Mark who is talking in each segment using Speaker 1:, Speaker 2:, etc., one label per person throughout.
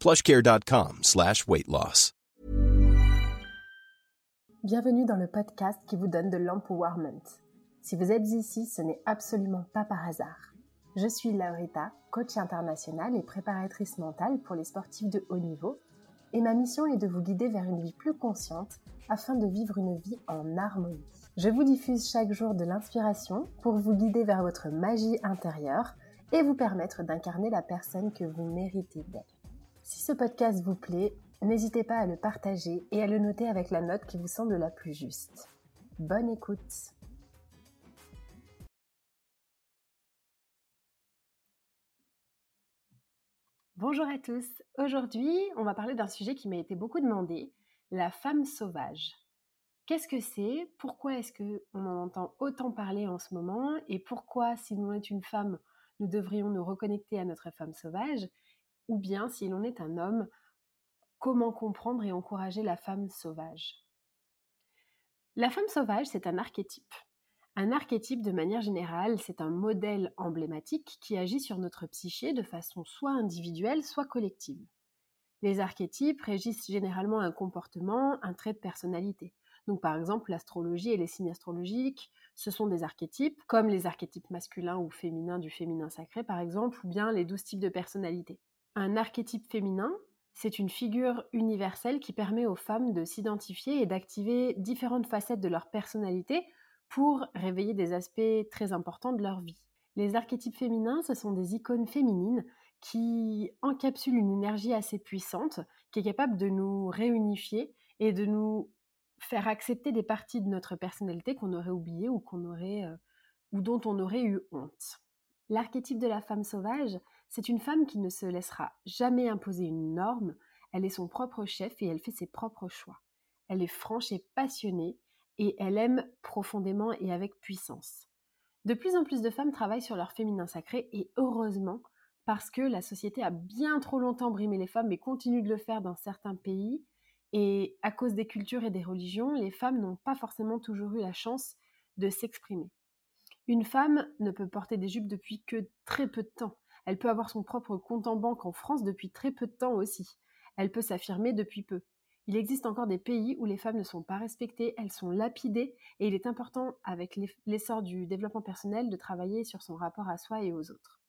Speaker 1: plushcare.com slash weight loss.
Speaker 2: Bienvenue dans le podcast qui vous donne de l'empowerment. Si vous êtes ici, ce n'est absolument pas par hasard. Je suis Laurita, coach internationale et préparatrice mentale pour les sportifs de haut niveau, et ma mission est de vous guider vers une vie plus consciente afin de vivre une vie en harmonie. Je vous diffuse chaque jour de l'inspiration pour vous guider vers votre magie intérieure et vous permettre d'incarner la personne que vous méritez d'être. Si ce podcast vous plaît, n'hésitez pas à le partager et à le noter avec la note qui vous semble la plus juste. Bonne écoute Bonjour à tous. Aujourd'hui, on va parler d'un sujet qui m'a été beaucoup demandé, la femme sauvage. Qu'est-ce que c'est? Pourquoi est-ce qu'on en entend autant parler en ce moment? Et pourquoi, si l'on est une femme, nous devrions nous reconnecter à notre femme sauvage? Ou bien, si l'on est un homme, comment comprendre et encourager la femme sauvage? La femme sauvage, c'est un archétype. Un archétype, de manière générale, c'est un modèle emblématique qui agit sur notre psyché de façon soit individuelle, soit collective. Les archétypes régissent généralement un comportement, un trait de personnalité. Donc par exemple, l'astrologie et les signes astrologiques, ce sont des archétypes, comme les archétypes masculins ou féminins du féminin sacré par exemple, ou bien les douze types de personnalité. Un archétype féminin, c'est une figure universelle qui permet aux femmes de s'identifier et d'activer différentes facettes de leur personnalité pour réveiller des aspects très importants de leur vie. Les archétypes féminins, ce sont des icônes féminines qui encapsulent une énergie assez puissante, qui est capable de nous réunifier et de nous faire accepter des parties de notre personnalité qu'on aurait oubliées ou qu'on aurait euh, ou dont on aurait eu honte. L'archétype de la femme sauvage, c'est une femme qui ne se laissera jamais imposer une norme, elle est son propre chef et elle fait ses propres choix. Elle est franche et passionnée et elle aime profondément et avec puissance. De plus en plus de femmes travaillent sur leur féminin sacré et heureusement parce que la société a bien trop longtemps brimé les femmes et continue de le faire dans certains pays et à cause des cultures et des religions, les femmes n'ont pas forcément toujours eu la chance de s'exprimer. Une femme ne peut porter des jupes depuis que très peu de temps. Elle peut avoir son propre compte en banque en France depuis très peu de temps aussi. Elle peut s'affirmer depuis peu. Il existe encore des pays où les femmes ne sont pas respectées, elles sont lapidées, et il est important, avec l'essor du développement personnel, de travailler sur son rapport à soi et aux autres.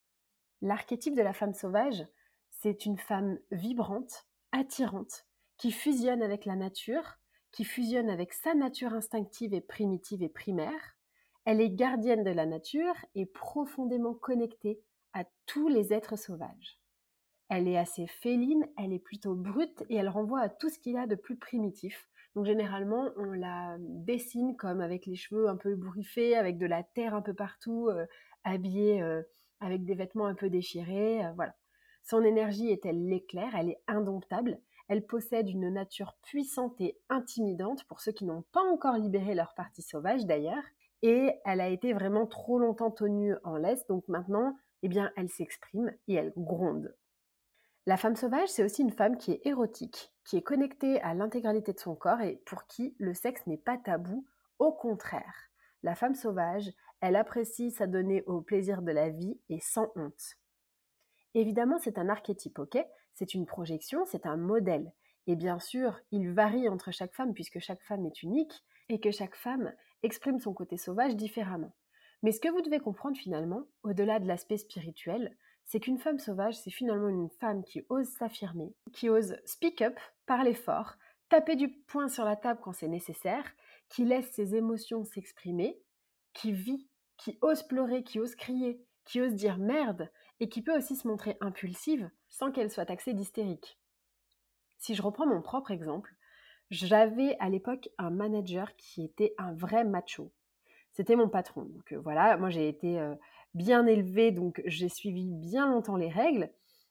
Speaker 2: L'archétype de la femme sauvage, c'est une femme vibrante, attirante, qui fusionne avec la nature, qui fusionne avec sa nature instinctive et primitive et primaire. Elle est gardienne de la nature et profondément connectée à tous les êtres sauvages. Elle est assez féline, elle est plutôt brute et elle renvoie à tout ce qu'il y a de plus primitif. Donc généralement, on la dessine comme avec les cheveux un peu ébouriffés, avec de la terre un peu partout, euh, habillée euh, avec des vêtements un peu déchirés, euh, voilà. Son énergie est elle l'éclair, elle est indomptable, elle possède une nature puissante et intimidante pour ceux qui n'ont pas encore libéré leur partie sauvage d'ailleurs, et elle a été vraiment trop longtemps tenue en laisse, donc maintenant, eh bien, elle s'exprime et elle gronde. La femme sauvage, c'est aussi une femme qui est érotique, qui est connectée à l'intégralité de son corps et pour qui le sexe n'est pas tabou, au contraire. La femme sauvage, elle apprécie s'adonner au plaisir de la vie et sans honte. Évidemment, c'est un archétype, ok? C'est une projection, c'est un modèle. Et bien sûr, il varie entre chaque femme puisque chaque femme est unique et que chaque femme exprime son côté sauvage différemment. Mais ce que vous devez comprendre finalement, au-delà de l'aspect spirituel, c'est qu'une femme sauvage, c'est finalement une femme qui ose s'affirmer, qui ose speak up, parler fort, taper du poing sur la table quand c'est nécessaire, qui laisse ses émotions s'exprimer, qui vit, qui ose pleurer, qui ose crier, qui ose dire merde, et qui peut aussi se montrer impulsive sans qu'elle soit taxée d'hystérique. Si je reprends mon propre exemple, j'avais à l'époque un manager qui était un vrai macho. C'était mon patron. Donc voilà, moi j'ai été bien élevée, donc j'ai suivi bien longtemps les règles.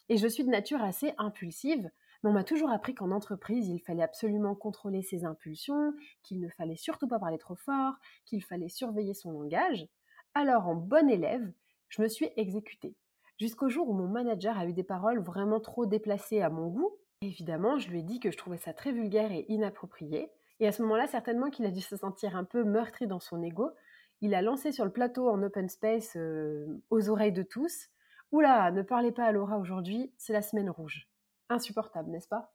Speaker 2: Et je suis de nature assez impulsive, mais on m'a toujours appris qu'en entreprise, il fallait absolument contrôler ses impulsions, qu'il ne fallait surtout pas parler trop fort, qu'il fallait surveiller son langage. Alors, en bonne élève, je me suis exécutée. Jusqu'au jour où mon manager a eu des paroles vraiment trop déplacées à mon goût. Évidemment, je lui ai dit que je trouvais ça très vulgaire et inapproprié. Et à ce moment-là, certainement qu'il a dû se sentir un peu meurtri dans son ego, il a lancé sur le plateau en open space euh, aux oreilles de tous Oula, ne parlez pas à Laura aujourd'hui, c'est la semaine rouge. Insupportable, n'est-ce pas?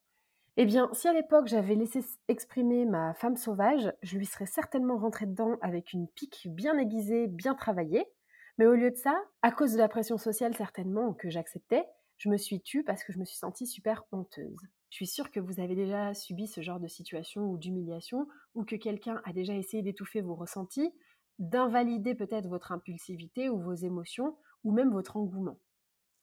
Speaker 2: Eh bien, si à l'époque j'avais laissé exprimer ma femme sauvage, je lui serais certainement rentrée dedans avec une pique bien aiguisée, bien travaillée. Mais au lieu de ça, à cause de la pression sociale certainement que j'acceptais, je me suis tue parce que je me suis sentie super honteuse. Je suis sûre que vous avez déjà subi ce genre de situation ou d'humiliation, ou que quelqu'un a déjà essayé d'étouffer vos ressentis, d'invalider peut-être votre impulsivité ou vos émotions, ou même votre engouement.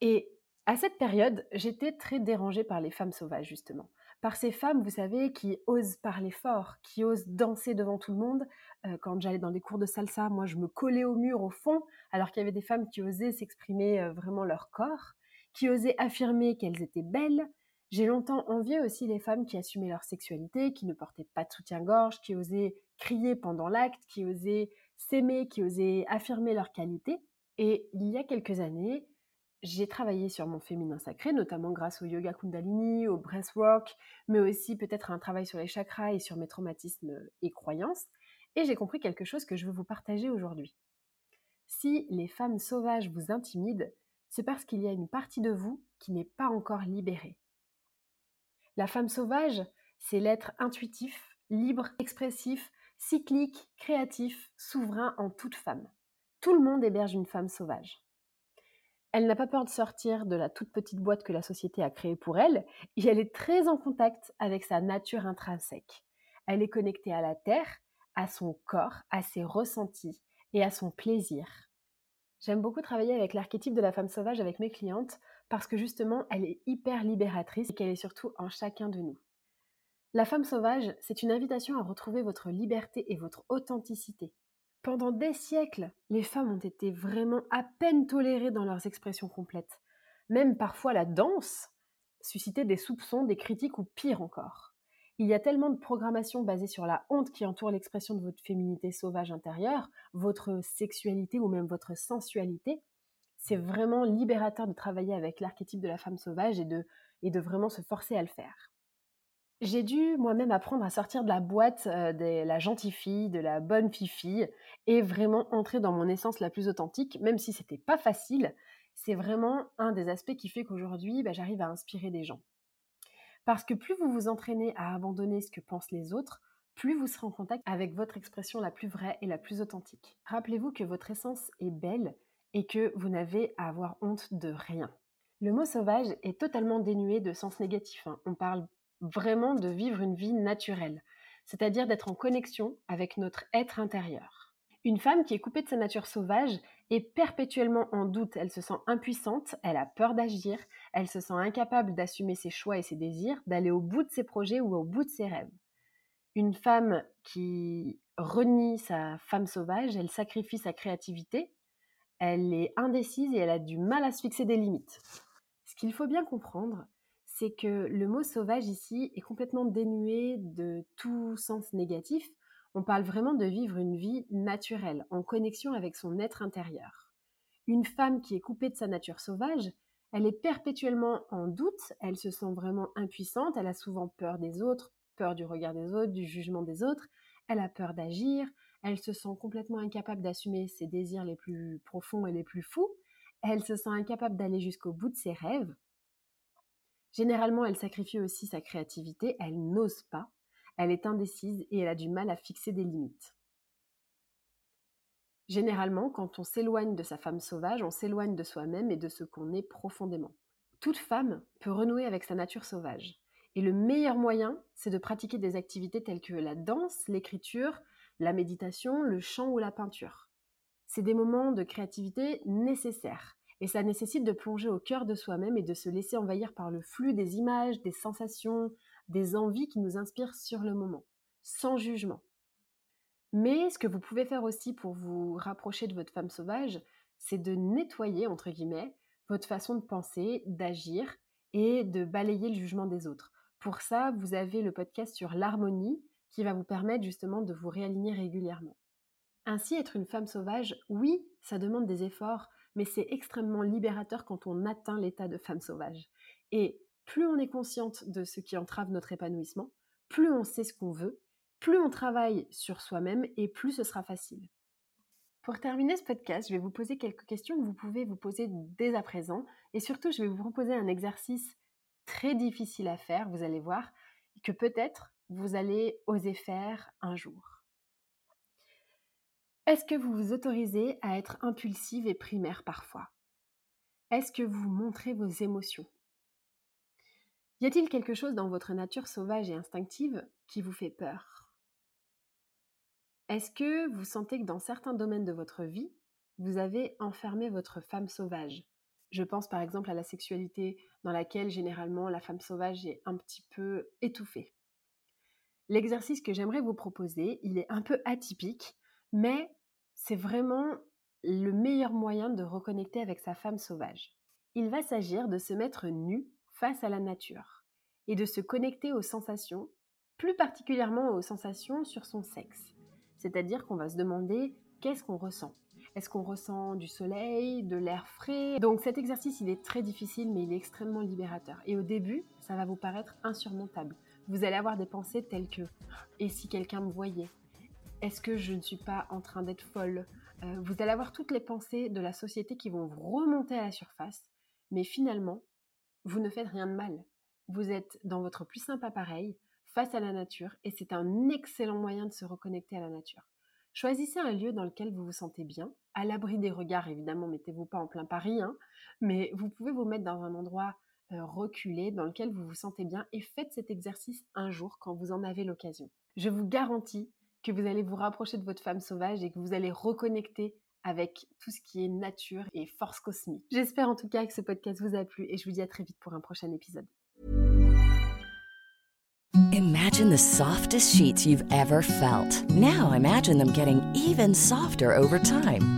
Speaker 2: Et à cette période, j'étais très dérangée par les femmes sauvages, justement. Par ces femmes, vous savez, qui osent parler fort, qui osent danser devant tout le monde. Euh, quand j'allais dans des cours de salsa, moi, je me collais au mur, au fond, alors qu'il y avait des femmes qui osaient s'exprimer euh, vraiment leur corps, qui osaient affirmer qu'elles étaient belles. J'ai longtemps envié aussi les femmes qui assumaient leur sexualité, qui ne portaient pas de soutien-gorge, qui osaient crier pendant l'acte, qui osaient s'aimer, qui osaient affirmer leur qualité. Et il y a quelques années, j'ai travaillé sur mon féminin sacré, notamment grâce au yoga kundalini, au breathwork, mais aussi peut-être un travail sur les chakras et sur mes traumatismes et croyances. Et j'ai compris quelque chose que je veux vous partager aujourd'hui. Si les femmes sauvages vous intimident, c'est parce qu'il y a une partie de vous qui n'est pas encore libérée. La femme sauvage, c'est l'être intuitif, libre, expressif, cyclique, créatif, souverain en toute femme. Tout le monde héberge une femme sauvage. Elle n'a pas peur de sortir de la toute petite boîte que la société a créée pour elle, et elle est très en contact avec sa nature intrinsèque. Elle est connectée à la terre, à son corps, à ses ressentis et à son plaisir. J'aime beaucoup travailler avec l'archétype de la femme sauvage avec mes clientes parce que justement elle est hyper libératrice et qu'elle est surtout en chacun de nous. La femme sauvage, c'est une invitation à retrouver votre liberté et votre authenticité. Pendant des siècles, les femmes ont été vraiment à peine tolérées dans leurs expressions complètes. Même parfois la danse suscitait des soupçons, des critiques ou pire encore. Il y a tellement de programmation basée sur la honte qui entoure l'expression de votre féminité sauvage intérieure, votre sexualité ou même votre sensualité. C'est vraiment libérateur de travailler avec l'archétype de la femme sauvage et de, et de vraiment se forcer à le faire. J'ai dû moi-même apprendre à sortir de la boîte de la gentille fille, de la bonne fille et vraiment entrer dans mon essence la plus authentique, même si c'était pas facile. C'est vraiment un des aspects qui fait qu'aujourd'hui, bah, j'arrive à inspirer des gens. Parce que plus vous vous entraînez à abandonner ce que pensent les autres, plus vous serez en contact avec votre expression la plus vraie et la plus authentique. Rappelez-vous que votre essence est belle et que vous n'avez à avoir honte de rien. Le mot sauvage est totalement dénué de sens négatif. Hein. On parle vraiment de vivre une vie naturelle, c'est-à-dire d'être en connexion avec notre être intérieur. Une femme qui est coupée de sa nature sauvage est perpétuellement en doute, elle se sent impuissante, elle a peur d'agir, elle se sent incapable d'assumer ses choix et ses désirs, d'aller au bout de ses projets ou au bout de ses rêves. Une femme qui renie sa femme sauvage, elle sacrifie sa créativité, elle est indécise et elle a du mal à se fixer des limites. Ce qu'il faut bien comprendre, c'est que le mot sauvage ici est complètement dénué de tout sens négatif. On parle vraiment de vivre une vie naturelle, en connexion avec son être intérieur. Une femme qui est coupée de sa nature sauvage, Elle est perpétuellement en doute, elle se sent vraiment impuissante, elle a souvent peur des autres, peur du regard des autres, du jugement des autres, elle a peur d'agir, elle se sent complètement incapable d'assumer ses désirs les plus profonds et les plus fous, elle se sent incapable d'aller jusqu'au bout de ses rêves. Généralement, elle sacrifie aussi sa créativité, elle n'ose pas, elle est indécise et elle a du mal à fixer des limites. Généralement, quand on s'éloigne de sa femme sauvage, on s'éloigne de soi-même et de ce qu'on est profondément. Toute femme peut renouer avec sa nature sauvage. Et le meilleur moyen, c'est de pratiquer des activités telles que la danse, l'écriture, la méditation, le chant ou la peinture. C'est des moments de créativité nécessaires. Et ça nécessite de plonger au cœur de soi-même et de se laisser envahir par le flux des images, des sensations, des envies qui nous inspirent sur le moment, sans jugement. Mais ce que vous pouvez faire aussi pour vous rapprocher de votre femme sauvage, c'est de nettoyer, entre guillemets, votre façon de penser, d'agir et de balayer le jugement des autres. Pour ça, vous avez le podcast sur l'harmonie qui va vous permettre justement de vous réaligner régulièrement. Ainsi, être une femme sauvage, oui, ça demande des efforts, mais c'est extrêmement libérateur quand on atteint l'état de femme sauvage. Et plus on est consciente de ce qui entrave notre épanouissement, plus on sait ce qu'on veut, plus on travaille sur soi-même et plus ce sera facile. Pour terminer ce podcast, je vais vous poser quelques questions que vous pouvez vous poser dès à présent et surtout je vais vous proposer un exercice très difficile à faire, vous allez voir, que peut-être vous allez oser faire un jour. Est-ce que vous vous autorisez à être impulsive et primaire parfois? Est-ce que vous montrez vos émotions? Y a-t-il quelque chose dans votre nature sauvage et instinctive qui vous fait peur? Est-ce que vous sentez que dans certains domaines de votre vie, vous avez enfermé votre femme sauvage? Je pense par exemple à la sexualité dans laquelle généralement la femme sauvage est un petit peu étouffée. L'exercice que j'aimerais vous proposer, il est un peu atypique, mais c'est vraiment le meilleur moyen de reconnecter avec sa femme sauvage. Il va s'agir de se mettre nu face à la nature et de se connecter aux sensations, plus particulièrement aux sensations sur son sexe. C'est-à-dire qu'on va se demander qu'est-ce qu'on ressent? Est-ce qu'on ressent du soleil, de l'air frais? Donc cet exercice, il est très difficile, mais il est extrêmement libérateur. Et au début, ça va vous paraître insurmontable. Vous allez avoir des pensées telles que ⁇ Et si quelqu'un me voyait ?⁇ Est-ce que je ne suis pas en train d'être folle? Euh, Vous allez avoir toutes les pensées de la société qui vont vous remonter à la surface, mais finalement, vous ne faites rien de mal. Vous êtes dans votre plus simple appareil, face à la nature, et c'est un excellent moyen de se reconnecter à la nature. Choisissez un lieu dans lequel vous vous sentez bien, à l'abri des regards, évidemment, mettez-vous pas en plein Paris, hein, mais vous pouvez vous mettre dans un endroit euh, reculé, dans lequel vous vous sentez bien et faites cet exercice un jour quand vous en avez l'occasion. Je vous garantis que vous allez vous rapprocher de votre femme sauvage et que vous allez reconnecter avec tout ce qui est nature et force cosmique. J'espère en tout cas que ce podcast vous a plu et je vous dis à très vite pour un prochain épisode.
Speaker 3: Imagine the softest sheets you've ever felt. Now imagine them getting even softer over time.